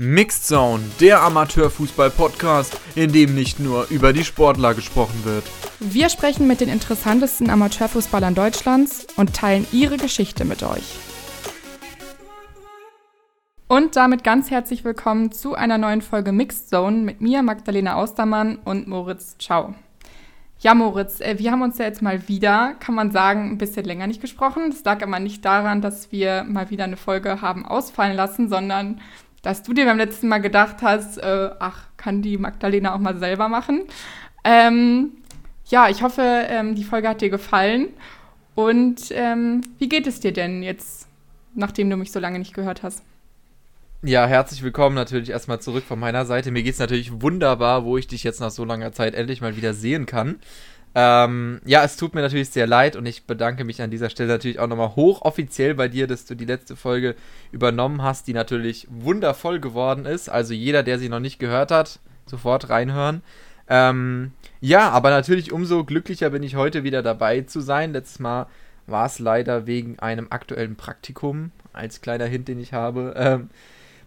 Mixed Zone, der Amateurfußball-Podcast, in dem nicht nur über die Sportler gesprochen wird. Wir sprechen mit den interessantesten Amateurfußballern Deutschlands und teilen ihre Geschichte mit euch. Und damit ganz herzlich willkommen zu einer neuen Folge Mixed Zone mit mir, Magdalena Austermann und Moritz Ciao. Ja, Moritz, äh, wir haben uns ja jetzt mal wieder, kann man sagen, ein bisschen länger nicht gesprochen. Das lag aber nicht daran, dass wir mal wieder eine Folge haben ausfallen lassen, sondern dass du dir beim letzten Mal gedacht hast, äh, ach, kann die Magdalena auch mal selber machen. Ähm, ja, ich hoffe, ähm, die Folge hat dir gefallen. Und ähm, wie geht es dir denn jetzt, nachdem du mich so lange nicht gehört hast? Ja, herzlich willkommen natürlich erstmal zurück von meiner Seite. Mir geht es natürlich wunderbar, wo ich dich jetzt nach so langer Zeit endlich mal wieder sehen kann. Ähm, ja, es tut mir natürlich sehr leid und ich bedanke mich an dieser Stelle natürlich auch nochmal hochoffiziell bei dir, dass du die letzte Folge übernommen hast, die natürlich wundervoll geworden ist. Also jeder, der sie noch nicht gehört hat, sofort reinhören. Ähm, ja, aber natürlich umso glücklicher bin ich heute wieder dabei zu sein. Letztes Mal war es leider wegen einem aktuellen Praktikum, als kleiner Hint, den ich habe. Ähm,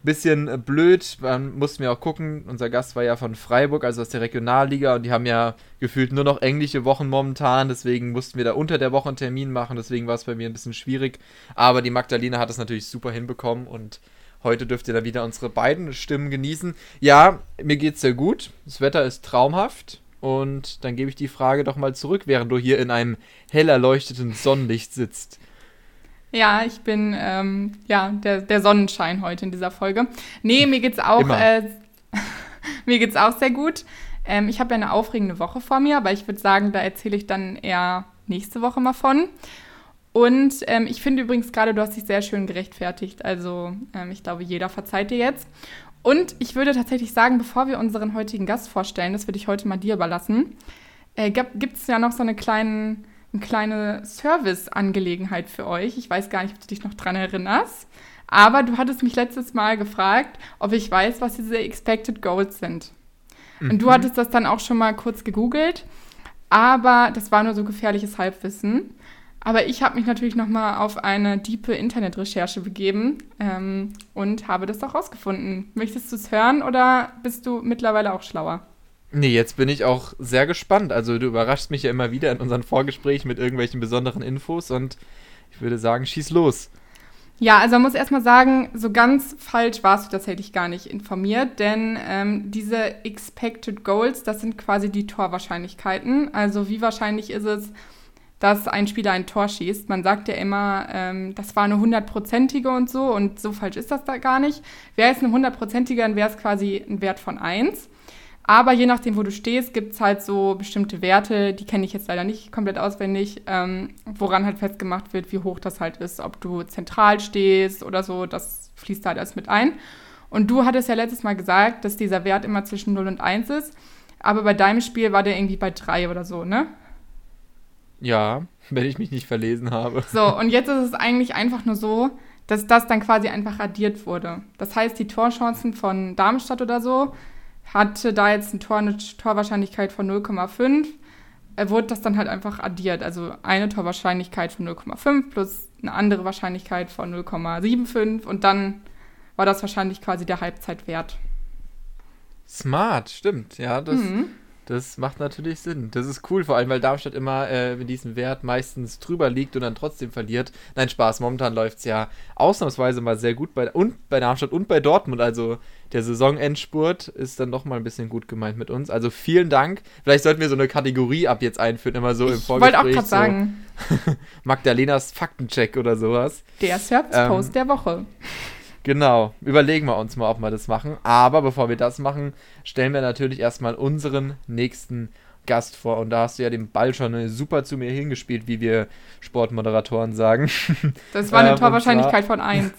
bisschen äh, blöd. Man mussten wir auch gucken. Unser Gast war ja von Freiburg, also aus der Regionalliga, und die haben ja gefühlt nur noch englische Wochen momentan. Deswegen mussten wir da unter der Woche einen Termin machen. Deswegen war es bei mir ein bisschen schwierig. Aber die Magdalena hat es natürlich super hinbekommen und heute dürft ihr da wieder unsere beiden Stimmen genießen. Ja, mir geht's sehr gut. Das Wetter ist traumhaft. Und dann gebe ich die Frage doch mal zurück, während du hier in einem hell erleuchteten Sonnenlicht sitzt. Ja, ich bin ähm, ja der, der Sonnenschein heute in dieser Folge. Nee, mir geht's auch äh, mir geht's auch sehr gut. Ähm, ich habe ja eine aufregende Woche vor mir, aber ich würde sagen, da erzähle ich dann eher nächste Woche mal von. Und ähm, ich finde übrigens gerade, du hast dich sehr schön gerechtfertigt. Also ähm, ich glaube, jeder verzeiht dir jetzt. Und ich würde tatsächlich sagen, bevor wir unseren heutigen Gast vorstellen, das würde ich heute mal dir überlassen, äh, gibt es ja noch so eine kleinen eine kleine Service-Angelegenheit für euch. Ich weiß gar nicht, ob du dich noch dran erinnerst. Aber du hattest mich letztes Mal gefragt, ob ich weiß, was diese Expected Goals sind. Mhm. Und du mhm. hattest das dann auch schon mal kurz gegoogelt. Aber das war nur so gefährliches Halbwissen. Aber ich habe mich natürlich noch mal auf eine diepe Internetrecherche begeben ähm, und habe das auch rausgefunden. Möchtest du es hören oder bist du mittlerweile auch schlauer? Nee, jetzt bin ich auch sehr gespannt. Also du überraschst mich ja immer wieder in unseren Vorgesprächen mit irgendwelchen besonderen Infos und ich würde sagen, schieß los. Ja, also man muss erstmal sagen, so ganz falsch warst du tatsächlich gar nicht informiert, denn ähm, diese Expected Goals, das sind quasi die Torwahrscheinlichkeiten. Also wie wahrscheinlich ist es, dass ein Spieler ein Tor schießt? Man sagt ja immer, ähm, das war eine hundertprozentige und so und so falsch ist das da gar nicht. Wäre es eine hundertprozentige, dann wäre es quasi ein Wert von 1. Aber je nachdem, wo du stehst, gibt es halt so bestimmte Werte, die kenne ich jetzt leider nicht komplett auswendig, ähm, woran halt festgemacht wird, wie hoch das halt ist. Ob du zentral stehst oder so, das fließt halt alles mit ein. Und du hattest ja letztes Mal gesagt, dass dieser Wert immer zwischen 0 und 1 ist. Aber bei deinem Spiel war der irgendwie bei 3 oder so, ne? Ja, wenn ich mich nicht verlesen habe. So, und jetzt ist es eigentlich einfach nur so, dass das dann quasi einfach addiert wurde. Das heißt, die Torchancen von Darmstadt oder so hatte da jetzt ein Tor, eine Torwahrscheinlichkeit von 0,5, wurde das dann halt einfach addiert. Also eine Torwahrscheinlichkeit von 0,5 plus eine andere Wahrscheinlichkeit von 0,75 und dann war das wahrscheinlich quasi der Halbzeitwert. Smart, stimmt. Ja, das, mhm. Das macht natürlich Sinn. Das ist cool, vor allem, weil Darmstadt immer äh, mit diesem Wert meistens drüber liegt und dann trotzdem verliert. Nein, Spaß, momentan läuft es ja ausnahmsweise mal sehr gut bei, und bei Darmstadt und bei Dortmund. Also der Saisonendspurt ist dann doch mal ein bisschen gut gemeint mit uns. Also vielen Dank. Vielleicht sollten wir so eine Kategorie ab jetzt einführen, immer so ich im Vorgespräch. Ich wollte auch gerade so sagen. Magdalenas Faktencheck oder sowas. Der Service-Post ähm, der Woche. Genau, überlegen wir uns mal, ob wir das machen. Aber bevor wir das machen, stellen wir natürlich erstmal unseren nächsten Gast vor. Und da hast du ja den Ball schon super zu mir hingespielt, wie wir Sportmoderatoren sagen. Das war eine ähm, Torwahrscheinlichkeit von 1.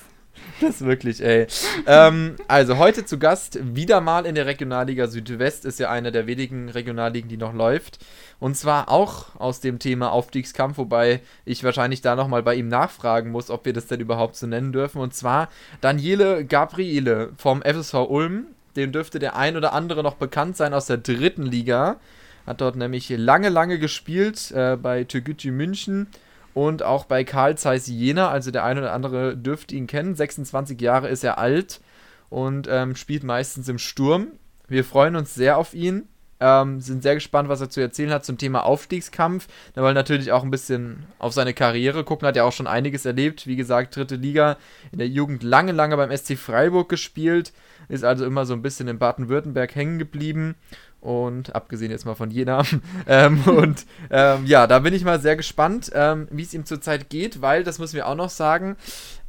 Das wirklich, ey. ähm, also heute zu Gast wieder mal in der Regionalliga Südwest, ist ja eine der wenigen Regionalligen, die noch läuft. Und zwar auch aus dem Thema Aufstiegskampf, wobei ich wahrscheinlich da nochmal bei ihm nachfragen muss, ob wir das denn überhaupt so nennen dürfen. Und zwar Daniele Gabriele vom FSV Ulm. Dem dürfte der ein oder andere noch bekannt sein aus der dritten Liga. Hat dort nämlich lange, lange gespielt äh, bei Türgücü München und auch bei Karl Zeiss Jena, also der eine oder andere dürfte ihn kennen. 26 Jahre ist er alt und ähm, spielt meistens im Sturm. Wir freuen uns sehr auf ihn. Ähm, sind sehr gespannt, was er zu erzählen hat zum Thema Aufstiegskampf. Da wollen natürlich auch ein bisschen auf seine Karriere gucken. Hat ja auch schon einiges erlebt. Wie gesagt, dritte Liga in der Jugend lange, lange beim SC Freiburg gespielt. Ist also immer so ein bisschen in Baden-Württemberg hängen geblieben und abgesehen jetzt mal von Jena. ähm, und ähm, ja, da bin ich mal sehr gespannt, ähm, wie es ihm zurzeit geht, weil, das müssen wir auch noch sagen,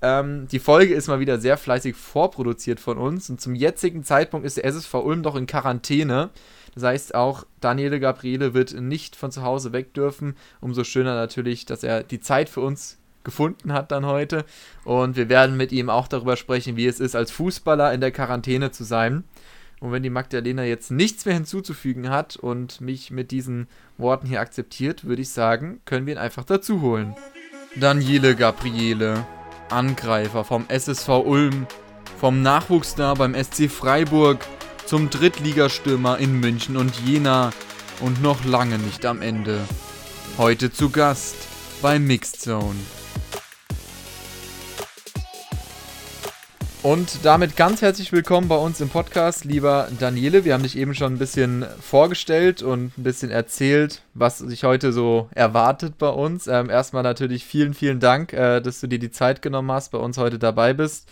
ähm, die Folge ist mal wieder sehr fleißig vorproduziert von uns und zum jetzigen Zeitpunkt ist der SSV Ulm doch in Quarantäne. Das heißt, auch Daniele Gabriele wird nicht von zu Hause weg dürfen. Umso schöner natürlich, dass er die Zeit für uns gefunden hat dann heute. Und wir werden mit ihm auch darüber sprechen, wie es ist, als Fußballer in der Quarantäne zu sein. Und wenn die Magdalena jetzt nichts mehr hinzuzufügen hat und mich mit diesen Worten hier akzeptiert, würde ich sagen, können wir ihn einfach dazu holen. Daniele Gabriele, Angreifer vom SSV Ulm, vom Nachwuchsstar beim SC Freiburg zum Drittligastürmer in München und Jena und noch lange nicht am Ende. Heute zu Gast bei Mixed Zone. Und damit ganz herzlich willkommen bei uns im Podcast, lieber Daniele. Wir haben dich eben schon ein bisschen vorgestellt und ein bisschen erzählt, was sich heute so erwartet bei uns. Ähm, erstmal natürlich vielen, vielen Dank, äh, dass du dir die Zeit genommen hast, bei uns heute dabei bist.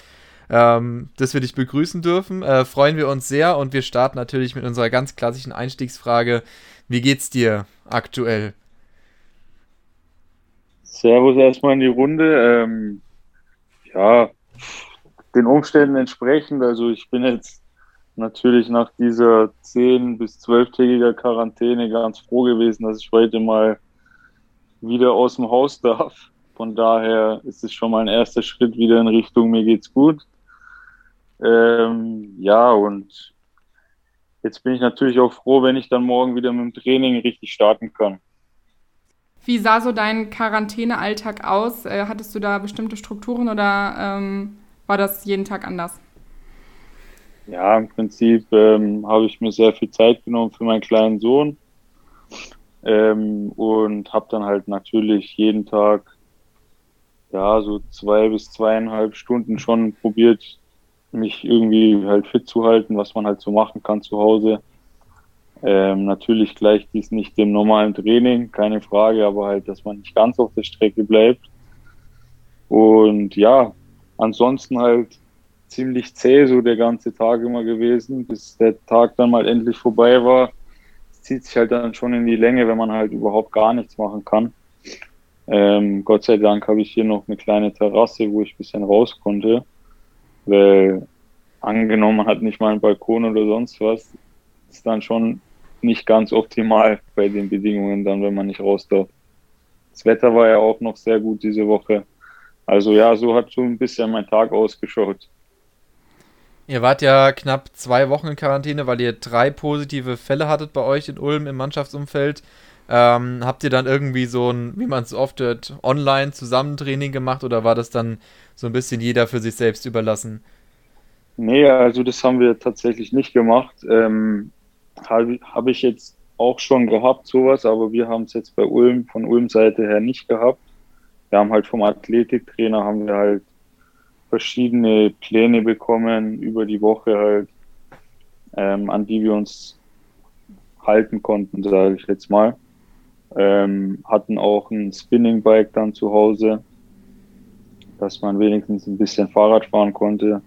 Ähm, dass wir dich begrüßen dürfen. Äh, freuen wir uns sehr und wir starten natürlich mit unserer ganz klassischen Einstiegsfrage. Wie geht's dir aktuell? Servus erstmal in die Runde. Ähm, ja, den Umständen entsprechend. Also ich bin jetzt natürlich nach dieser 10- bis 12-tägiger Quarantäne ganz froh gewesen, dass ich heute mal wieder aus dem Haus darf. Von daher ist es schon mal ein erster Schritt wieder in Richtung mir geht's gut. Ähm, ja, und jetzt bin ich natürlich auch froh, wenn ich dann morgen wieder mit dem Training richtig starten kann. Wie sah so dein Quarantänealltag aus? Äh, hattest du da bestimmte Strukturen oder ähm, war das jeden Tag anders? Ja, im Prinzip ähm, habe ich mir sehr viel Zeit genommen für meinen kleinen Sohn ähm, und habe dann halt natürlich jeden Tag ja so zwei bis zweieinhalb Stunden schon probiert, mich irgendwie halt fit zu halten, was man halt so machen kann zu Hause. Ähm, natürlich gleicht dies nicht dem normalen Training, keine Frage, aber halt, dass man nicht ganz auf der Strecke bleibt. Und ja, ansonsten halt ziemlich zäh so der ganze Tag immer gewesen, bis der Tag dann mal endlich vorbei war. Es zieht sich halt dann schon in die Länge, wenn man halt überhaupt gar nichts machen kann. Ähm, Gott sei Dank habe ich hier noch eine kleine Terrasse, wo ich ein bisschen raus konnte, weil angenommen man hat nicht mal einen Balkon oder sonst was, ist dann schon nicht ganz optimal bei den Bedingungen dann, wenn man nicht raus darf. Das Wetter war ja auch noch sehr gut diese Woche. Also ja, so hat so ein bisschen mein Tag ausgeschaut. Ihr wart ja knapp zwei Wochen in Quarantäne, weil ihr drei positive Fälle hattet bei euch in Ulm im Mannschaftsumfeld. Ähm, habt ihr dann irgendwie so ein, wie man es oft hört, Online-Zusammentraining gemacht oder war das dann so ein bisschen jeder für sich selbst überlassen? Nee, also das haben wir tatsächlich nicht gemacht. Ähm, Habe hab ich jetzt auch schon gehabt, sowas, aber wir haben es jetzt bei Ulm, von Ulm-Seite her nicht gehabt wir haben halt vom Athletiktrainer haben wir halt verschiedene Pläne bekommen über die Woche halt, ähm, an die wir uns halten konnten, sage ich jetzt mal. Ähm, hatten auch ein Spinning-Bike dann zu Hause, dass man wenigstens ein bisschen Fahrrad fahren konnte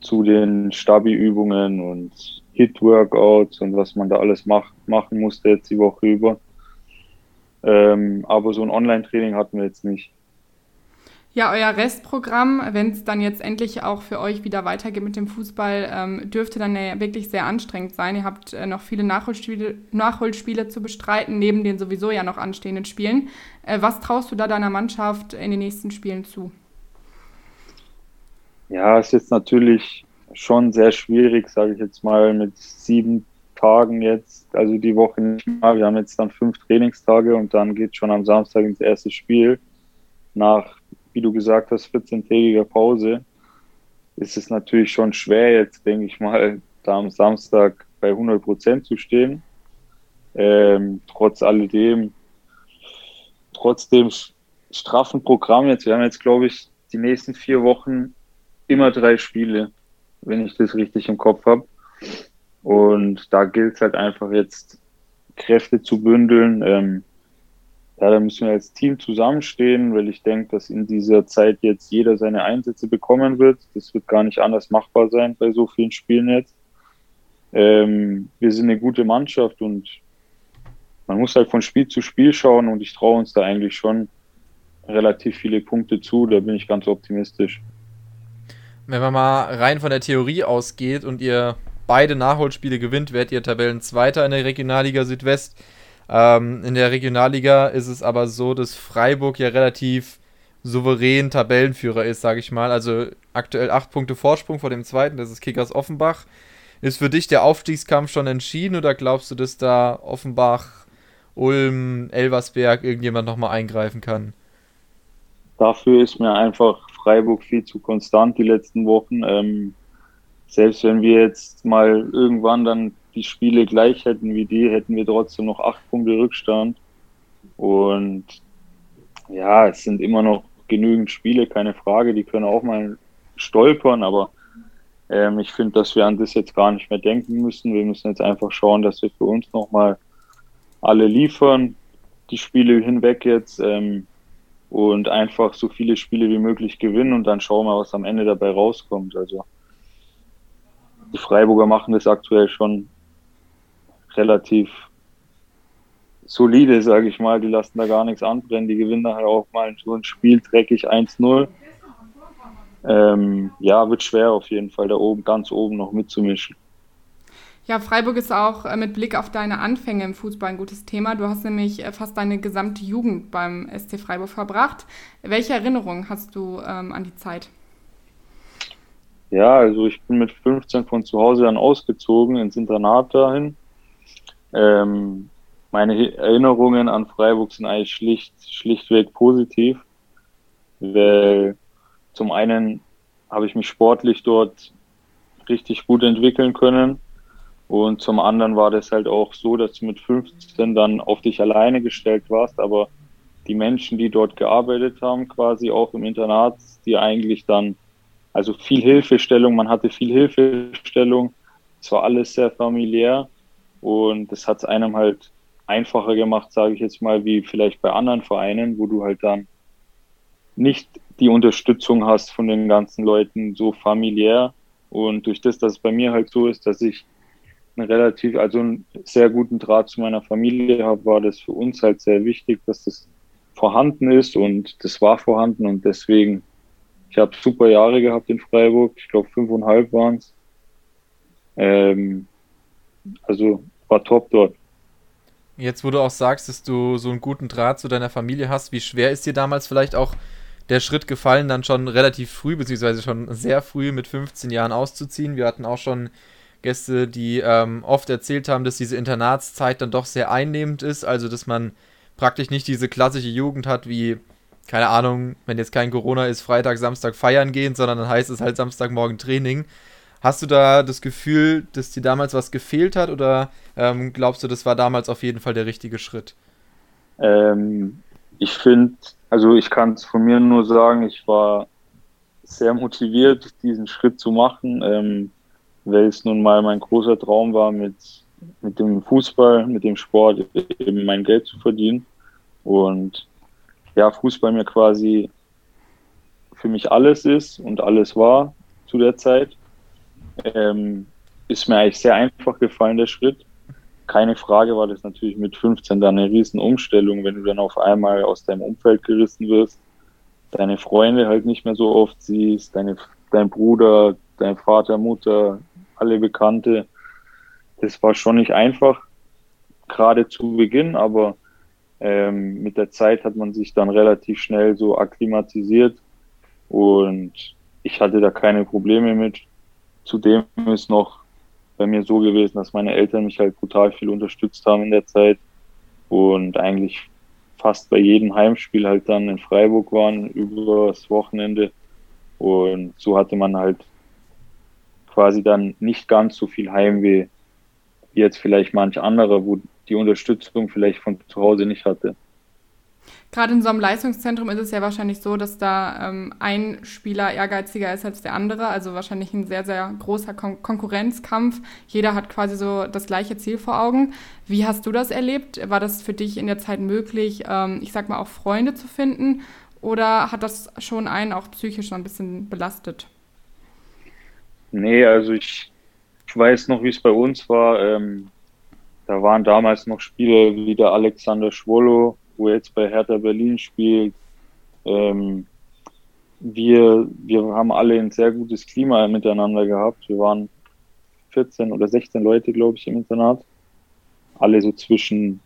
zu den Stabi-Übungen und Hit-Workouts und was man da alles mach, machen musste jetzt die Woche über. Ähm, aber so ein Online-Training hatten wir jetzt nicht. Ja, euer Restprogramm, wenn es dann jetzt endlich auch für euch wieder weitergeht mit dem Fußball, ähm, dürfte dann ja wirklich sehr anstrengend sein. Ihr habt äh, noch viele Nachholspiele, Nachholspiele zu bestreiten, neben den sowieso ja noch anstehenden Spielen. Äh, was traust du da deiner Mannschaft in den nächsten Spielen zu? Ja, es ist jetzt natürlich schon sehr schwierig, sage ich jetzt mal, mit sieben Tagen jetzt, also die Woche nicht mehr. Wir haben jetzt dann fünf Trainingstage und dann geht schon am Samstag ins erste Spiel. Nach, wie du gesagt hast, 14-tägiger Pause ist es natürlich schon schwer jetzt, denke ich mal, da am Samstag bei 100 Prozent zu stehen. Ähm, trotz alledem, trotz dem straffen Programm jetzt, wir haben jetzt, glaube ich, die nächsten vier Wochen immer drei Spiele wenn ich das richtig im Kopf habe. Und da gilt es halt einfach jetzt Kräfte zu bündeln. Ähm, ja, da müssen wir als Team zusammenstehen, weil ich denke, dass in dieser Zeit jetzt jeder seine Einsätze bekommen wird. Das wird gar nicht anders machbar sein bei so vielen Spielen jetzt. Ähm, wir sind eine gute Mannschaft und man muss halt von Spiel zu Spiel schauen und ich traue uns da eigentlich schon relativ viele Punkte zu. Da bin ich ganz optimistisch. Wenn man mal rein von der Theorie ausgeht und ihr beide Nachholspiele gewinnt, werdet ihr Tabellenzweiter in der Regionalliga Südwest. Ähm, in der Regionalliga ist es aber so, dass Freiburg ja relativ souverän Tabellenführer ist, sage ich mal. Also aktuell acht Punkte Vorsprung vor dem zweiten, das ist Kickers Offenbach. Ist für dich der Aufstiegskampf schon entschieden oder glaubst du, dass da Offenbach, Ulm, Elversberg irgendjemand nochmal eingreifen kann? Dafür ist mir einfach Freiburg viel zu konstant die letzten Wochen. Ähm, selbst wenn wir jetzt mal irgendwann dann die Spiele gleich hätten wie die, hätten wir trotzdem noch acht Punkte Rückstand. Und ja, es sind immer noch genügend Spiele, keine Frage. Die können auch mal stolpern, aber ähm, ich finde, dass wir an das jetzt gar nicht mehr denken müssen. Wir müssen jetzt einfach schauen, dass wir für uns nochmal alle liefern, die Spiele hinweg jetzt ähm, und einfach so viele Spiele wie möglich gewinnen und dann schauen wir, was am Ende dabei rauskommt. Also die Freiburger machen das aktuell schon relativ solide, sage ich mal. Die lassen da gar nichts anbrennen. Die gewinnen halt auch mal so ein Spiel dreckig 1-0. Ähm, ja, wird schwer auf jeden Fall, da oben, ganz oben noch mitzumischen. Ja, Freiburg ist auch äh, mit Blick auf deine Anfänge im Fußball ein gutes Thema. Du hast nämlich äh, fast deine gesamte Jugend beim SC Freiburg verbracht. Welche Erinnerungen hast du ähm, an die Zeit? Ja, also ich bin mit 15 von zu Hause dann ausgezogen ins Internat dahin. Ähm, meine Erinnerungen an Freiburg sind eigentlich schlicht, schlichtweg positiv, weil zum einen habe ich mich sportlich dort richtig gut entwickeln können und zum anderen war das halt auch so, dass du mit 15 dann auf dich alleine gestellt warst, aber die Menschen, die dort gearbeitet haben, quasi auch im Internat, die eigentlich dann, also viel Hilfestellung, man hatte viel Hilfestellung, es war alles sehr familiär und das hat es einem halt einfacher gemacht, sage ich jetzt mal, wie vielleicht bei anderen Vereinen, wo du halt dann nicht die Unterstützung hast von den ganzen Leuten so familiär. Und durch das, dass es bei mir halt so ist, dass ich einen relativ, also einen sehr guten Draht zu meiner Familie habe, war das für uns halt sehr wichtig, dass das vorhanden ist und das war vorhanden und deswegen, ich habe super Jahre gehabt in Freiburg, ich glaube fünfeinhalb waren es. Ähm, also war top dort. Jetzt, wo du auch sagst, dass du so einen guten Draht zu deiner Familie hast, wie schwer ist dir damals vielleicht auch der Schritt gefallen, dann schon relativ früh, beziehungsweise schon sehr früh mit 15 Jahren auszuziehen? Wir hatten auch schon Gäste, die ähm, oft erzählt haben, dass diese Internatszeit dann doch sehr einnehmend ist, also dass man praktisch nicht diese klassische Jugend hat wie, keine Ahnung, wenn jetzt kein Corona ist, Freitag, Samstag feiern gehen, sondern dann heißt es halt Samstagmorgen Training. Hast du da das Gefühl, dass dir damals was gefehlt hat oder ähm, glaubst du, das war damals auf jeden Fall der richtige Schritt? Ähm, ich finde, also ich kann es von mir nur sagen, ich war sehr motiviert, diesen Schritt zu machen, ähm, weil es nun mal mein großer Traum war, mit, mit dem Fußball, mit dem Sport eben mein Geld zu verdienen. Und ja, Fußball mir quasi für mich alles ist und alles war zu der Zeit ähm, ist mir eigentlich sehr einfach gefallen, der Schritt. Keine Frage war das natürlich mit 15 dann eine riesen Umstellung, wenn du dann auf einmal aus deinem Umfeld gerissen wirst, deine Freunde halt nicht mehr so oft siehst, deine, dein Bruder, dein Vater, Mutter, alle Bekannte. Das war schon nicht einfach, gerade zu Beginn, aber ähm, mit der Zeit hat man sich dann relativ schnell so akklimatisiert und ich hatte da keine Probleme mit. Zudem ist noch bei mir so gewesen, dass meine Eltern mich halt brutal viel unterstützt haben in der Zeit und eigentlich fast bei jedem Heimspiel halt dann in Freiburg waren über das Wochenende. Und so hatte man halt quasi dann nicht ganz so viel Heimweh wie jetzt vielleicht manch anderer, wo die Unterstützung vielleicht von zu Hause nicht hatte. Gerade in so einem Leistungszentrum ist es ja wahrscheinlich so, dass da ähm, ein Spieler ehrgeiziger ist als der andere. Also wahrscheinlich ein sehr, sehr großer Kon Konkurrenzkampf. Jeder hat quasi so das gleiche Ziel vor Augen. Wie hast du das erlebt? War das für dich in der Zeit möglich, ähm, ich sag mal, auch Freunde zu finden? Oder hat das schon einen auch psychisch noch ein bisschen belastet? Nee, also ich, ich weiß noch, wie es bei uns war. Ähm, da waren damals noch Spieler wie der Alexander Schwollo, wo jetzt bei Hertha Berlin spielt. Ähm, wir, wir haben alle ein sehr gutes Klima miteinander gehabt. Wir waren 14 oder 16 Leute, glaube ich, im Internat. Alle so zwischen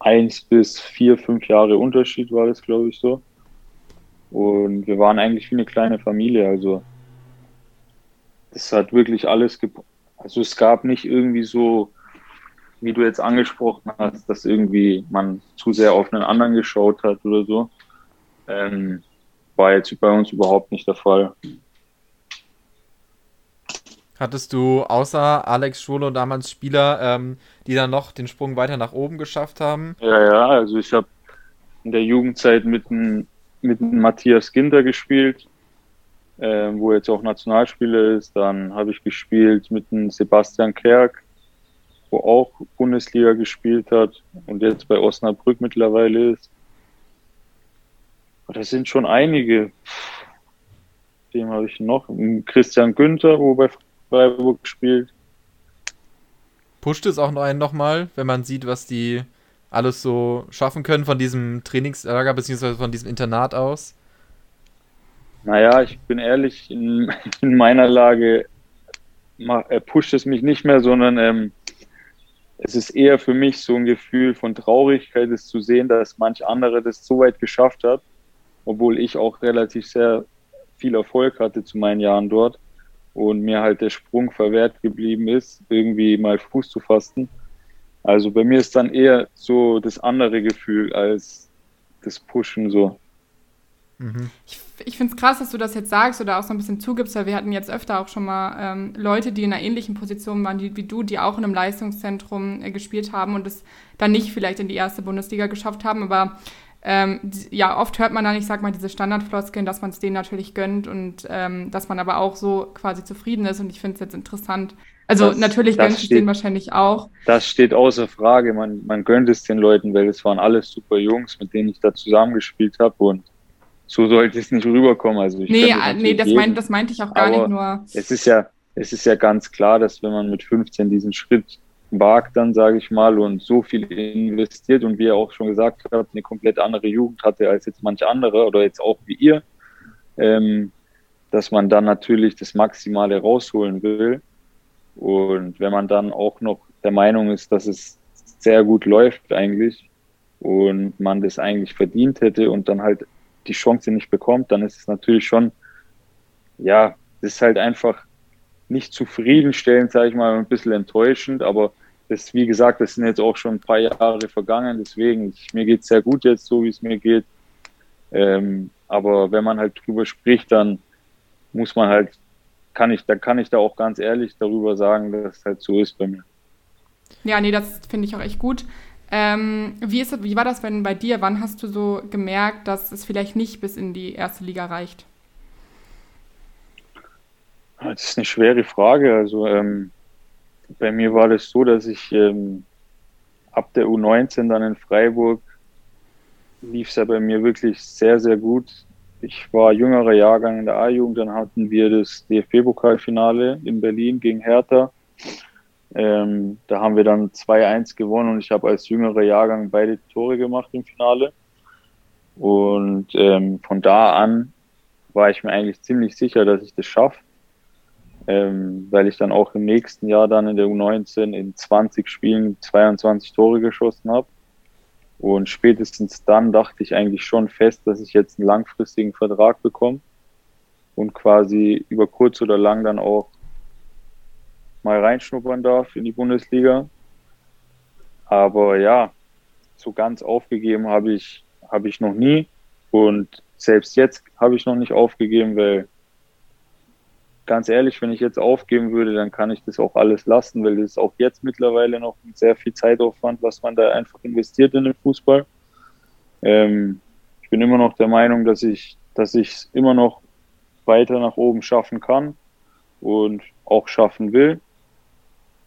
1 bis 4, 5 Jahre Unterschied war das, glaube ich, so. Und wir waren eigentlich wie eine kleine Familie. Also, das hat wirklich alles, also es gab nicht irgendwie so wie du jetzt angesprochen hast, dass irgendwie man zu sehr auf einen anderen geschaut hat oder so, ähm, war jetzt bei uns überhaupt nicht der Fall. Hattest du außer Alex Scholo damals Spieler, ähm, die dann noch den Sprung weiter nach oben geschafft haben? Ja, ja, also ich habe in der Jugendzeit mit einem mit Matthias Ginter gespielt, äh, wo jetzt auch Nationalspieler ist. Dann habe ich gespielt mit einem Sebastian Kerk, wo auch Bundesliga gespielt hat und jetzt bei Osnabrück mittlerweile ist. Das sind schon einige. Dem habe ich noch. Christian Günther, wo bei Freiburg spielt. Pusht es auch noch einen nochmal, wenn man sieht, was die alles so schaffen können von diesem Trainingslager bzw. von diesem Internat aus? Naja, ich bin ehrlich, in, in meiner Lage pusht es mich nicht mehr, sondern ähm, es ist eher für mich so ein Gefühl von Traurigkeit, es zu sehen, dass manch andere das so weit geschafft hat, obwohl ich auch relativ sehr viel Erfolg hatte zu meinen Jahren dort und mir halt der Sprung verwehrt geblieben ist, irgendwie mal Fuß zu fassen. Also bei mir ist dann eher so das andere Gefühl als das Pushen so. Mhm. Ich, ich finde es krass, dass du das jetzt sagst oder auch so ein bisschen zugibst, weil wir hatten jetzt öfter auch schon mal ähm, Leute, die in einer ähnlichen Position waren die, wie du, die auch in einem Leistungszentrum äh, gespielt haben und es dann nicht vielleicht in die erste Bundesliga geschafft haben. Aber ähm, ja, oft hört man dann, ich sag mal, diese Standardfloskeln, dass man es denen natürlich gönnt und ähm, dass man aber auch so quasi zufrieden ist. Und ich finde es jetzt interessant. Also das, natürlich gönnt es denen wahrscheinlich auch. Das steht außer Frage. Man, man gönnt es den Leuten, weil es waren alles super Jungs, mit denen ich da zusammengespielt habe und so sollte es nicht rüberkommen. Also ich nee, nee das, mein, das meinte ich auch gar nicht nur. Es ist ja, es ist ja ganz klar, dass wenn man mit 15 diesen Schritt wagt, dann sage ich mal, und so viel investiert und wie ihr auch schon gesagt habt, eine komplett andere Jugend hatte als jetzt manche andere oder jetzt auch wie ihr, ähm, dass man dann natürlich das Maximale rausholen will. Und wenn man dann auch noch der Meinung ist, dass es sehr gut läuft eigentlich und man das eigentlich verdient hätte und dann halt die Chance nicht bekommt, dann ist es natürlich schon, ja, ist halt einfach nicht zufriedenstellend, sage ich mal, ein bisschen enttäuschend, aber das, wie gesagt, das sind jetzt auch schon ein paar Jahre vergangen, deswegen, ich, mir geht es sehr gut jetzt, so wie es mir geht. Ähm, aber wenn man halt drüber spricht, dann muss man halt, kann ich, da kann ich da auch ganz ehrlich darüber sagen, dass es halt so ist bei mir. Ja, nee, das finde ich auch echt gut. Ähm, wie, ist, wie war das denn bei dir? Wann hast du so gemerkt, dass es vielleicht nicht bis in die erste Liga reicht? Das ist eine schwere Frage. Also ähm, bei mir war das so, dass ich ähm, ab der U19 dann in Freiburg lief es ja bei mir wirklich sehr, sehr gut. Ich war jüngerer Jahrgang in der A-Jugend, dann hatten wir das DFB-Pokalfinale in Berlin gegen Hertha. Ähm, da haben wir dann 2-1 gewonnen und ich habe als jüngerer Jahrgang beide Tore gemacht im Finale. Und ähm, von da an war ich mir eigentlich ziemlich sicher, dass ich das schaffe, ähm, weil ich dann auch im nächsten Jahr dann in der U19 in 20 Spielen 22 Tore geschossen habe. Und spätestens dann dachte ich eigentlich schon fest, dass ich jetzt einen langfristigen Vertrag bekomme und quasi über kurz oder lang dann auch mal reinschnuppern darf in die Bundesliga. Aber ja, so ganz aufgegeben habe ich, habe ich noch nie. Und selbst jetzt habe ich noch nicht aufgegeben, weil ganz ehrlich, wenn ich jetzt aufgeben würde, dann kann ich das auch alles lassen, weil das ist auch jetzt mittlerweile noch sehr viel Zeitaufwand, was man da einfach investiert in den Fußball. Ähm, ich bin immer noch der Meinung, dass ich dass ich es immer noch weiter nach oben schaffen kann und auch schaffen will.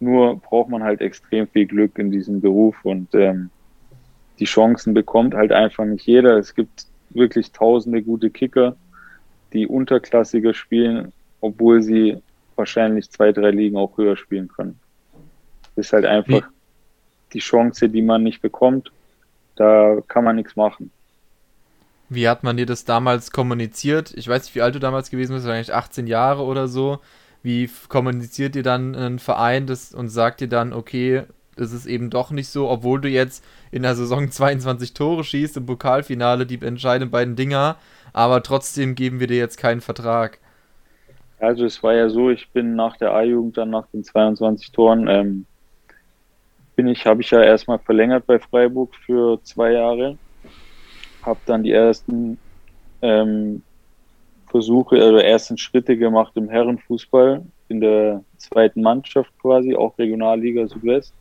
Nur braucht man halt extrem viel Glück in diesem Beruf und ähm, die Chancen bekommt halt einfach nicht jeder. Es gibt wirklich tausende gute Kicker, die unterklassiger spielen, obwohl sie wahrscheinlich zwei, drei Ligen auch höher spielen können. Das ist halt einfach Wie? die Chance, die man nicht bekommt. Da kann man nichts machen. Wie hat man dir das damals kommuniziert? Ich weiß nicht, wie alt du damals gewesen bist, wahrscheinlich 18 Jahre oder so. Wie kommuniziert dir dann ein Verein das und sagt dir dann, okay, das ist eben doch nicht so, obwohl du jetzt in der Saison 22 Tore schießt, im Pokalfinale die entscheidenden beiden Dinger, aber trotzdem geben wir dir jetzt keinen Vertrag. Also es war ja so, ich bin nach der A-Jugend dann nach den 22 Toren, ähm, bin ich, habe ich ja erstmal verlängert bei Freiburg für zwei Jahre habe dann die ersten ähm, Versuche oder ersten Schritte gemacht im Herrenfußball in der zweiten Mannschaft quasi, auch Regionalliga Südwest.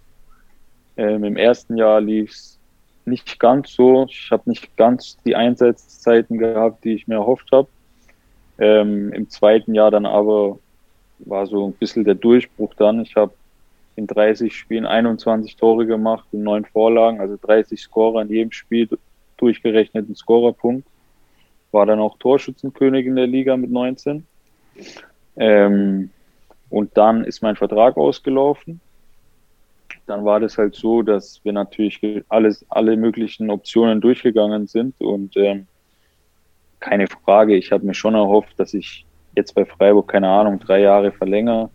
Ähm, Im ersten Jahr lief es nicht ganz so. Ich habe nicht ganz die Einsatzzeiten gehabt, die ich mir erhofft habe. Ähm, Im zweiten Jahr dann aber war so ein bisschen der Durchbruch dann. Ich habe in 30 Spielen 21 Tore gemacht und neun Vorlagen, also 30 Scorer in jedem Spiel durchgerechneten Scorerpunkt. War dann auch Torschützenkönig in der Liga mit 19. Ähm, und dann ist mein Vertrag ausgelaufen. Dann war das halt so, dass wir natürlich alles, alle möglichen Optionen durchgegangen sind und ähm, keine Frage, ich habe mir schon erhofft, dass ich jetzt bei Freiburg, keine Ahnung, drei Jahre verlängere.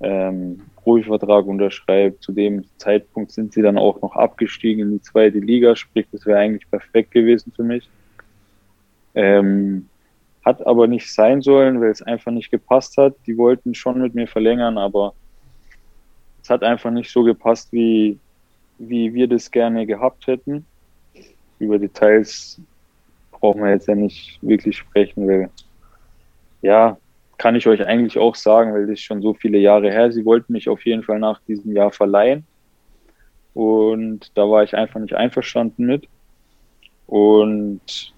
Ähm, Profivertrag unterschreibt. Zu dem Zeitpunkt sind sie dann auch noch abgestiegen in die zweite Liga, sprich, das wäre eigentlich perfekt gewesen für mich. Ähm, hat aber nicht sein sollen, weil es einfach nicht gepasst hat. Die wollten schon mit mir verlängern, aber es hat einfach nicht so gepasst, wie, wie wir das gerne gehabt hätten. Über Details brauchen wir jetzt ja nicht wirklich sprechen, weil ja, kann ich euch eigentlich auch sagen, weil das ist schon so viele Jahre her. Sie wollten mich auf jeden Fall nach diesem Jahr verleihen. Und da war ich einfach nicht einverstanden mit. Und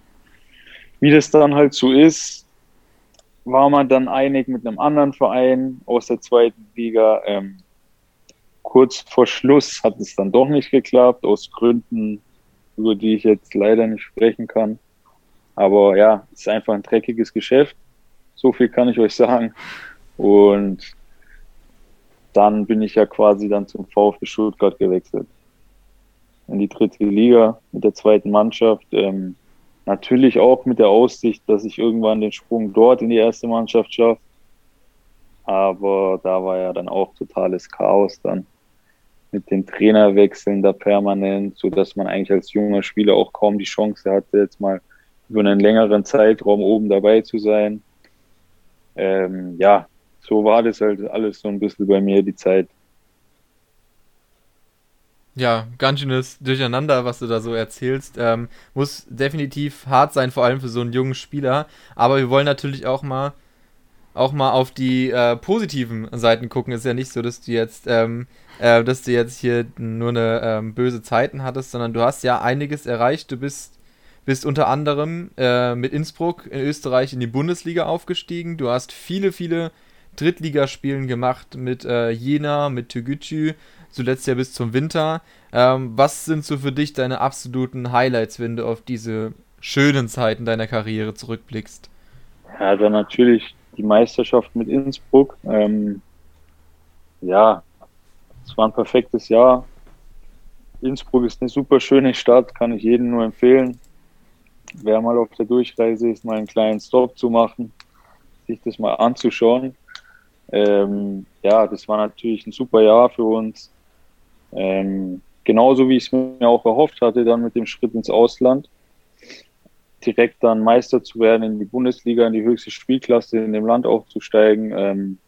wie das dann halt so ist, war man dann einig mit einem anderen Verein aus der zweiten Liga. Ähm, kurz vor Schluss hat es dann doch nicht geklappt, aus Gründen, über die ich jetzt leider nicht sprechen kann. Aber ja, es ist einfach ein dreckiges Geschäft. So viel kann ich euch sagen. Und dann bin ich ja quasi dann zum VfB Stuttgart gewechselt. In die dritte Liga mit der zweiten Mannschaft. Ähm, natürlich auch mit der Aussicht, dass ich irgendwann den Sprung dort in die erste Mannschaft schaffe. Aber da war ja dann auch totales Chaos dann mit den Trainerwechseln da permanent, so dass man eigentlich als junger Spieler auch kaum die Chance hatte, jetzt mal über einen längeren Zeitraum oben dabei zu sein ähm, ja, so war das halt alles so ein bisschen bei mir die Zeit. Ja, ganz schönes Durcheinander, was du da so erzählst. Ähm, muss definitiv hart sein, vor allem für so einen jungen Spieler. Aber wir wollen natürlich auch mal, auch mal auf die äh, positiven Seiten gucken. ist ja nicht so, dass du jetzt, ähm, äh, dass du jetzt hier nur eine ähm, böse Zeiten hattest, sondern du hast ja einiges erreicht. Du bist bist unter anderem äh, mit Innsbruck in Österreich in die Bundesliga aufgestiegen. Du hast viele, viele Drittligaspielen gemacht mit äh, Jena, mit Tegucci, zuletzt ja bis zum Winter. Ähm, was sind so für dich deine absoluten Highlights, wenn du auf diese schönen Zeiten deiner Karriere zurückblickst? Ja, dann natürlich die Meisterschaft mit Innsbruck. Ähm, ja, es war ein perfektes Jahr. Innsbruck ist eine super schöne Stadt, kann ich jedem nur empfehlen wer mal auf der Durchreise ist, mal einen kleinen Stop zu machen, sich das mal anzuschauen. Ähm, ja, das war natürlich ein super Jahr für uns. Ähm, genauso wie ich es mir auch erhofft hatte, dann mit dem Schritt ins Ausland. Direkt dann Meister zu werden, in die Bundesliga, in die höchste Spielklasse in dem Land aufzusteigen. Ähm,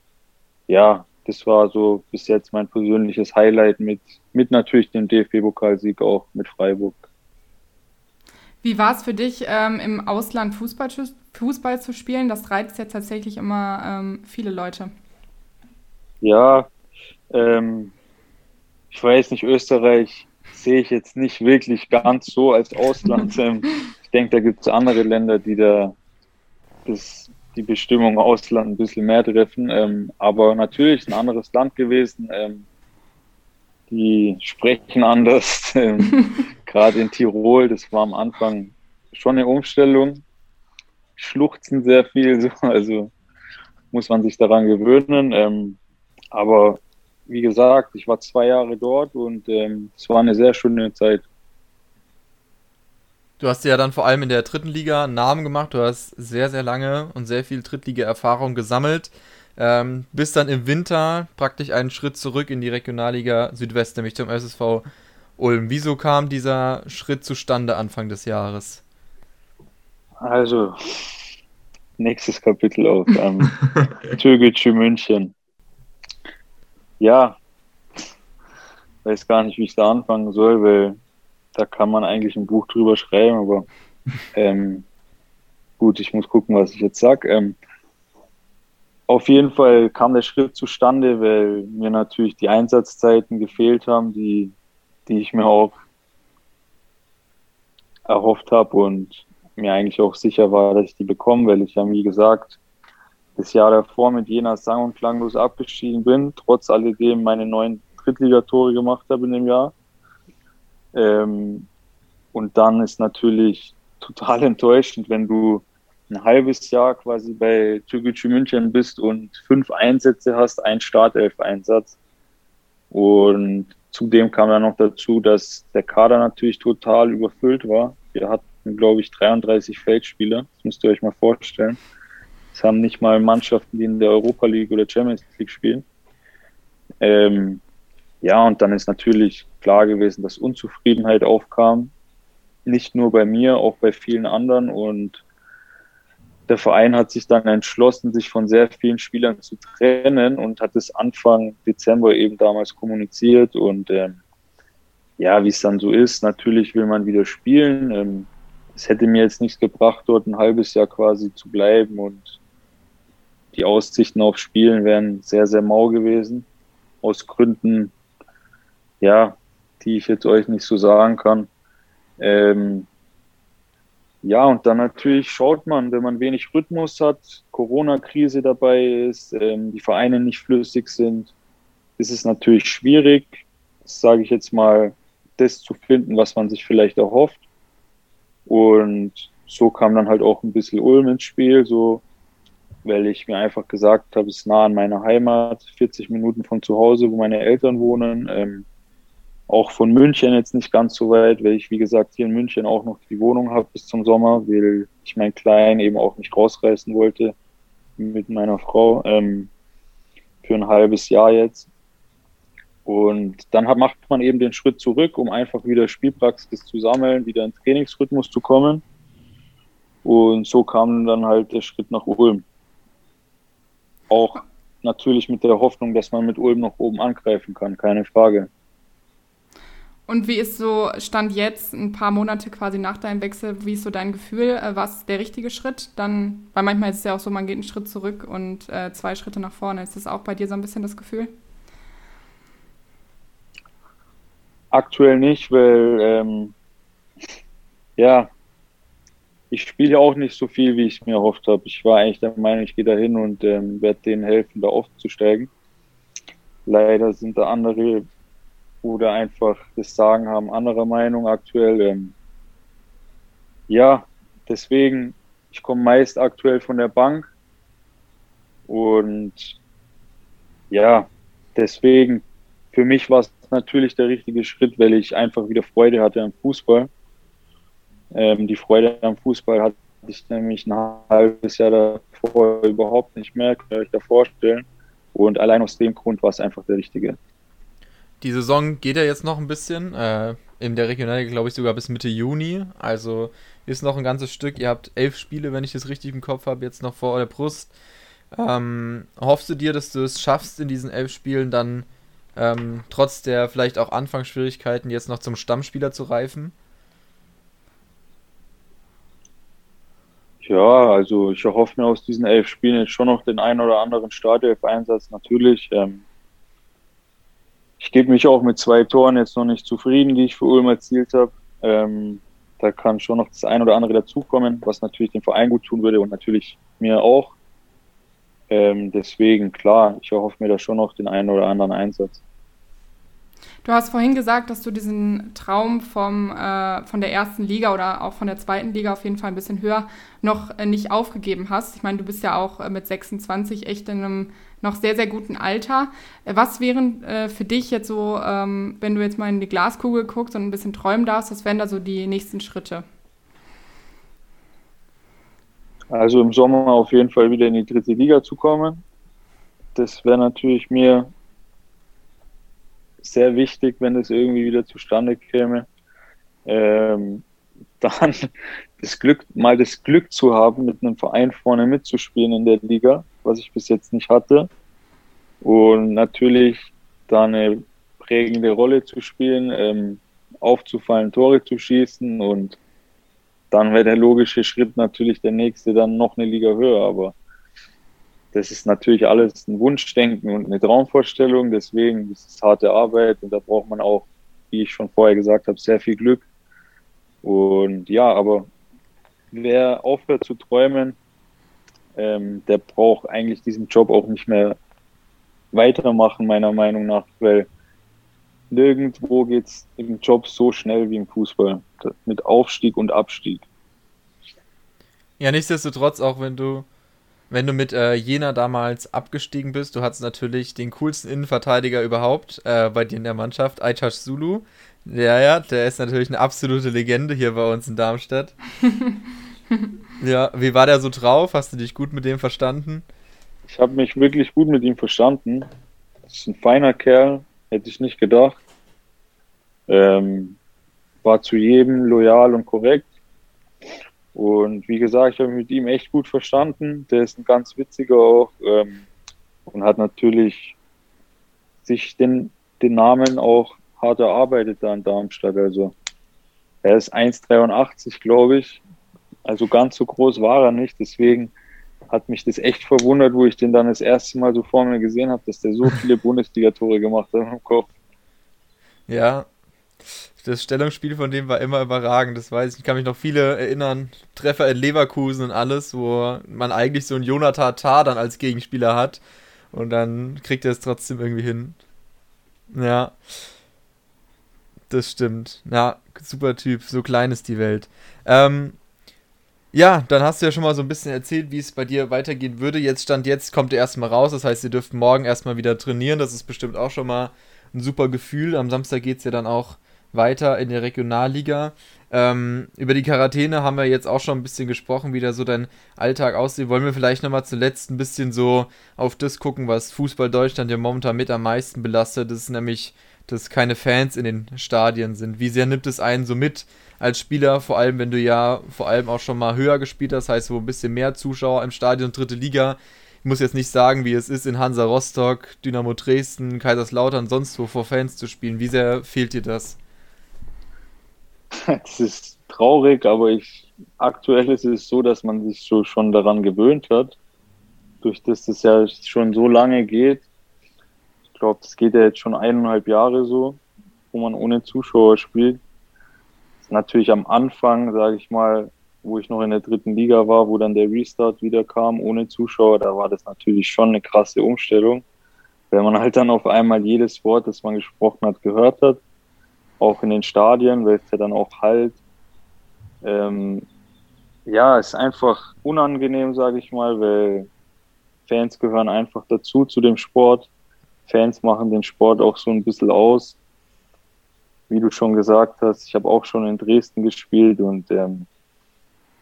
ja, das war so bis jetzt mein persönliches Highlight mit, mit natürlich dem DFB-Pokalsieg auch mit Freiburg. Wie war es für dich, ähm, im Ausland Fußball, Fußball zu spielen? Das reizt ja tatsächlich immer ähm, viele Leute. Ja, ähm, ich weiß nicht, Österreich sehe ich jetzt nicht wirklich ganz so als Ausland. Ich denke, da gibt es andere Länder, die da das, die Bestimmung Ausland ein bisschen mehr treffen. Ähm, aber natürlich ein anderes Land gewesen. Ähm, die sprechen anders. Ähm, Gerade in Tirol, das war am Anfang schon eine Umstellung. Schluchzen sehr viel, so, also muss man sich daran gewöhnen. Ähm, aber wie gesagt, ich war zwei Jahre dort und ähm, es war eine sehr schöne Zeit. Du hast ja dann vor allem in der dritten Liga einen Namen gemacht. Du hast sehr, sehr lange und sehr viel Drittliga-Erfahrung gesammelt. Ähm, bis dann im Winter praktisch einen Schritt zurück in die Regionalliga Südwest, nämlich zum SSV Ulm. Wieso kam dieser Schritt zustande Anfang des Jahres? Also, nächstes Kapitel auf ähm, Türkgücü München. Ja, weiß gar nicht, wie ich da anfangen soll, weil da kann man eigentlich ein Buch drüber schreiben, aber ähm, gut, ich muss gucken, was ich jetzt sage. Ähm, auf jeden Fall kam der Schritt zustande, weil mir natürlich die Einsatzzeiten gefehlt haben, die, die ich mir auch erhofft habe und mir eigentlich auch sicher war, dass ich die bekomme, weil ich ja, wie gesagt, das Jahr davor mit Jena sang- und klanglos abgestiegen bin, trotz alledem meine neuen Drittligatore gemacht habe in dem Jahr. Ähm, und dann ist natürlich total enttäuschend, wenn du ein halbes Jahr quasi bei Türkgücü München bist und fünf Einsätze hast, ein Startelf-Einsatz. Und zudem kam dann noch dazu, dass der Kader natürlich total überfüllt war. Wir hatten, glaube ich, 33 Feldspieler. Das müsst ihr euch mal vorstellen. Es haben nicht mal Mannschaften, die in der Europa League oder Champions League spielen. Ähm, ja, und dann ist natürlich klar gewesen, dass Unzufriedenheit aufkam. Nicht nur bei mir, auch bei vielen anderen. Und der Verein hat sich dann entschlossen, sich von sehr vielen Spielern zu trennen und hat es Anfang Dezember eben damals kommuniziert. Und ähm, ja, wie es dann so ist, natürlich will man wieder spielen. Ähm, es hätte mir jetzt nichts gebracht, dort ein halbes Jahr quasi zu bleiben und die Aussichten auf Spielen wären sehr, sehr mau gewesen. Aus Gründen, ja, die ich jetzt euch nicht so sagen kann. Ähm, ja, und dann natürlich schaut man, wenn man wenig Rhythmus hat, Corona-Krise dabei ist, ähm, die Vereine nicht flüssig sind, ist es natürlich schwierig, sage ich jetzt mal, das zu finden, was man sich vielleicht erhofft. Und so kam dann halt auch ein bisschen Ulm ins Spiel, so, weil ich mir einfach gesagt habe, es ist nah an meiner Heimat, 40 Minuten von zu Hause, wo meine Eltern wohnen. Ähm, auch von München jetzt nicht ganz so weit, weil ich, wie gesagt, hier in München auch noch die Wohnung habe bis zum Sommer, weil ich meinen Kleinen eben auch nicht rausreißen wollte mit meiner Frau ähm, für ein halbes Jahr jetzt. Und dann hat, macht man eben den Schritt zurück, um einfach wieder Spielpraxis zu sammeln, wieder in Trainingsrhythmus zu kommen. Und so kam dann halt der Schritt nach Ulm. Auch natürlich mit der Hoffnung, dass man mit Ulm noch oben angreifen kann, keine Frage. Und wie ist so Stand jetzt, ein paar Monate quasi nach deinem Wechsel, wie ist so dein Gefühl? Äh, was der richtige Schritt? Dann, weil manchmal ist es ja auch so, man geht einen Schritt zurück und äh, zwei Schritte nach vorne. Ist das auch bei dir so ein bisschen das Gefühl? Aktuell nicht, weil ähm, ja, ich spiele ja auch nicht so viel, wie ich mir erhofft habe. Ich war eigentlich der Meinung, ich gehe da hin und ähm, werde denen helfen, da aufzusteigen. Leider sind da andere oder einfach das Sagen haben, anderer Meinung aktuell. Ähm, ja, deswegen, ich komme meist aktuell von der Bank und ja, deswegen, für mich war es natürlich der richtige Schritt, weil ich einfach wieder Freude hatte am Fußball. Ähm, die Freude am Fußball hatte ich nämlich ein halbes Jahr davor überhaupt nicht mehr, kann ich euch da vorstellen. Und allein aus dem Grund war es einfach der richtige. Die Saison geht ja jetzt noch ein bisschen. Äh, in der Regionalliga, glaube ich, sogar bis Mitte Juni. Also ist noch ein ganzes Stück. Ihr habt elf Spiele, wenn ich das richtig im Kopf habe, jetzt noch vor der Brust. Ähm, hoffst du dir, dass du es schaffst, in diesen elf Spielen dann ähm, trotz der vielleicht auch Anfangsschwierigkeiten jetzt noch zum Stammspieler zu reifen? Ja, also ich erhoffe mir aus diesen elf Spielen jetzt schon noch den einen oder anderen Startelf-Einsatz natürlich. Ähm, ich gebe mich auch mit zwei Toren jetzt noch nicht zufrieden, die ich für Ulm erzielt habe. Ähm, da kann schon noch das ein oder andere dazukommen, was natürlich dem Verein gut tun würde und natürlich mir auch. Ähm, deswegen, klar, ich erhoffe mir da schon noch den einen oder anderen Einsatz. Du hast vorhin gesagt, dass du diesen Traum vom, äh, von der ersten Liga oder auch von der zweiten Liga auf jeden Fall ein bisschen höher noch äh, nicht aufgegeben hast. Ich meine, du bist ja auch äh, mit 26 echt in einem noch sehr, sehr guten Alter. Äh, was wären äh, für dich jetzt so, ähm, wenn du jetzt mal in die Glaskugel guckst und ein bisschen träumen darfst, was wären da so die nächsten Schritte? Also im Sommer auf jeden Fall wieder in die dritte Liga zu kommen. Das wäre natürlich mir sehr wichtig, wenn das irgendwie wieder zustande käme. Ähm, dann das Glück, mal das Glück zu haben, mit einem Verein vorne mitzuspielen in der Liga, was ich bis jetzt nicht hatte. Und natürlich da eine prägende Rolle zu spielen, ähm, aufzufallen, Tore zu schießen und dann wäre der logische Schritt natürlich der nächste dann noch eine Liga höher. Aber das ist natürlich alles ein Wunschdenken und eine Traumvorstellung. Deswegen ist es harte Arbeit und da braucht man auch, wie ich schon vorher gesagt habe, sehr viel Glück. Und ja, aber wer aufhört zu träumen, ähm, der braucht eigentlich diesen Job auch nicht mehr weitermachen, meiner Meinung nach, weil nirgendwo geht es im Job so schnell wie im Fußball. Mit Aufstieg und Abstieg. Ja, nichtsdestotrotz, auch wenn du wenn du mit äh, Jena damals abgestiegen bist, du hattest natürlich den coolsten Innenverteidiger überhaupt äh, bei dir in der Mannschaft, Aichash Zulu. Ja, ja, der ist natürlich eine absolute Legende hier bei uns in Darmstadt. ja, wie war der so drauf? Hast du dich gut mit dem verstanden? Ich habe mich wirklich gut mit ihm verstanden. Das ist ein feiner Kerl, hätte ich nicht gedacht. Ähm, war zu jedem loyal und korrekt. Und wie gesagt, ich habe mich mit ihm echt gut verstanden. Der ist ein ganz witziger auch ähm, und hat natürlich sich den, den Namen auch hart erarbeitet da in Darmstadt. Also er ist 1,83, glaube ich. Also ganz so groß war er nicht. Deswegen hat mich das echt verwundert, wo ich den dann das erste Mal so vor mir gesehen habe, dass der so viele Bundesliga-Tore gemacht hat im Kopf. Ja, das Stellungsspiel von dem war immer überragend, das weiß ich. Ich kann mich noch viele erinnern. Treffer in Leverkusen und alles, wo man eigentlich so einen Jonathan Tah dann als Gegenspieler hat. Und dann kriegt er es trotzdem irgendwie hin. Ja. Das stimmt. Ja, super Typ. So klein ist die Welt. Ähm, ja, dann hast du ja schon mal so ein bisschen erzählt, wie es bei dir weitergehen würde. Jetzt stand jetzt, kommt ihr erstmal raus. Das heißt, ihr dürft morgen erstmal wieder trainieren. Das ist bestimmt auch schon mal ein super Gefühl. Am Samstag geht es ja dann auch weiter in der Regionalliga. Ähm, über die Quarantäne haben wir jetzt auch schon ein bisschen gesprochen, wie da so dein Alltag aussieht. Wollen wir vielleicht nochmal zuletzt ein bisschen so auf das gucken, was Fußball Deutschland ja momentan mit am meisten belastet. Das ist nämlich, dass keine Fans in den Stadien sind. Wie sehr nimmt es einen so mit als Spieler, vor allem wenn du ja vor allem auch schon mal höher gespielt hast, heißt wo ein bisschen mehr Zuschauer im Stadion, dritte Liga. Ich muss jetzt nicht sagen, wie es ist, in Hansa Rostock, Dynamo Dresden, Kaiserslautern, sonst wo vor Fans zu spielen. Wie sehr fehlt dir das? Es ist traurig, aber ich, aktuell ist es so, dass man sich so schon daran gewöhnt hat. Durch das das ja schon so lange geht. Ich glaube, das geht ja jetzt schon eineinhalb Jahre so, wo man ohne Zuschauer spielt. Das natürlich am Anfang, sage ich mal, wo ich noch in der dritten Liga war, wo dann der Restart wieder kam ohne Zuschauer, da war das natürlich schon eine krasse Umstellung, weil man halt dann auf einmal jedes Wort, das man gesprochen hat, gehört hat auch in den Stadien, weil es ja dann auch halt, ähm, ja, ist einfach unangenehm, sage ich mal, weil Fans gehören einfach dazu zu dem Sport. Fans machen den Sport auch so ein bisschen aus. Wie du schon gesagt hast, ich habe auch schon in Dresden gespielt und ähm,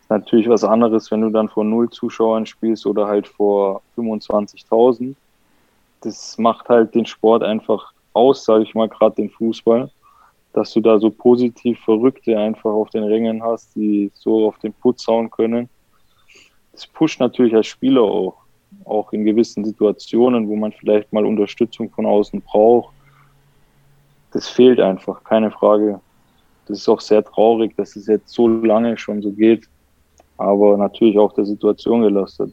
ist natürlich was anderes, wenn du dann vor null Zuschauern spielst oder halt vor 25.000. Das macht halt den Sport einfach aus, sage ich mal, gerade den Fußball dass du da so positiv Verrückte einfach auf den Rängen hast, die so auf den Putz hauen können. Das pusht natürlich als Spieler auch, auch in gewissen Situationen, wo man vielleicht mal Unterstützung von außen braucht. Das fehlt einfach, keine Frage. Das ist auch sehr traurig, dass es jetzt so lange schon so geht, aber natürlich auch der Situation gelastet.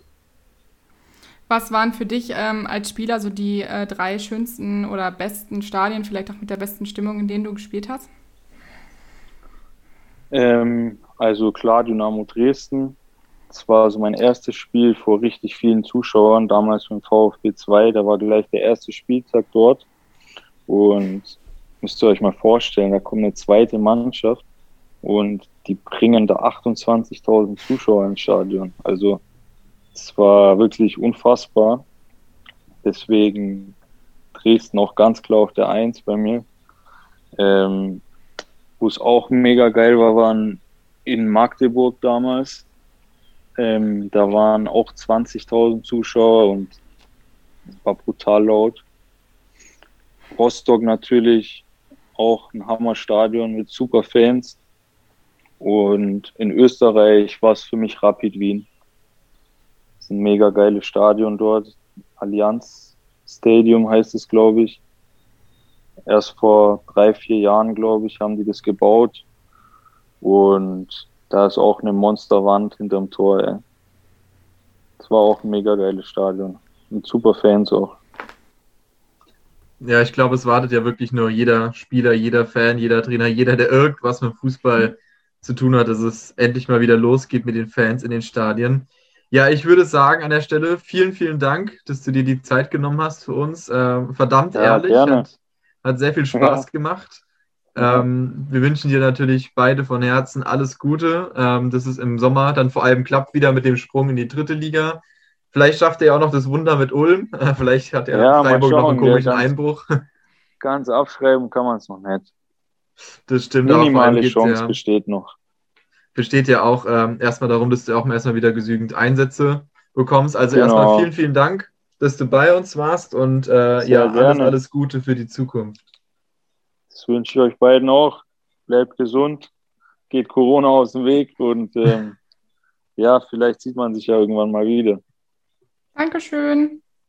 Was waren für dich ähm, als Spieler so die äh, drei schönsten oder besten Stadien, vielleicht auch mit der besten Stimmung, in denen du gespielt hast? Ähm, also klar, Dynamo Dresden. Das war so mein erstes Spiel vor richtig vielen Zuschauern, damals beim VfB 2. Da war gleich der erste Spieltag dort. Und müsst ihr euch mal vorstellen, da kommt eine zweite Mannschaft und die bringen da 28.000 Zuschauer ins Stadion. Also es war wirklich unfassbar. Deswegen Dresden auch ganz klar auf der Eins bei mir. Ähm, Wo es auch mega geil war, waren in Magdeburg damals. Ähm, da waren auch 20.000 Zuschauer und war brutal laut. Rostock natürlich auch ein Hammerstadion mit super Fans. Und in Österreich war es für mich Rapid Wien. Ist ein mega geiles Stadion dort. Allianz Stadium heißt es, glaube ich. Erst vor drei, vier Jahren, glaube ich, haben die das gebaut. Und da ist auch eine Monsterwand hinterm Tor. Ey. Das war auch ein mega geiles Stadion. Und super Fans auch. Ja, ich glaube, es wartet ja wirklich nur jeder Spieler, jeder Fan, jeder Trainer, jeder, der irgendwas mit Fußball zu tun hat, dass es endlich mal wieder losgeht mit den Fans in den Stadien. Ja, ich würde sagen an der Stelle vielen, vielen Dank, dass du dir die Zeit genommen hast für uns. Äh, verdammt ja, ehrlich, hat, hat, sehr viel Spaß ja. gemacht. Ähm, wir wünschen dir natürlich beide von Herzen alles Gute, ähm, dass es im Sommer dann vor allem klappt wieder mit dem Sprung in die dritte Liga. Vielleicht schafft er ja auch noch das Wunder mit Ulm. Vielleicht hat er ja, Freiburg noch einen komischen ganz, Einbruch. Ganz abschreiben kann man es noch nicht. Das stimmt. Minimale Chance ja, besteht noch. Besteht ja auch ähm, erstmal darum, dass du auch erstmal wieder genügend Einsätze bekommst. Also genau. erstmal vielen, vielen Dank, dass du bei uns warst und äh, ja, alles, alles Gute für die Zukunft. Das wünsche ich euch beiden auch. Bleibt gesund, geht Corona aus dem Weg und ähm, ja, vielleicht sieht man sich ja irgendwann mal wieder. Dankeschön.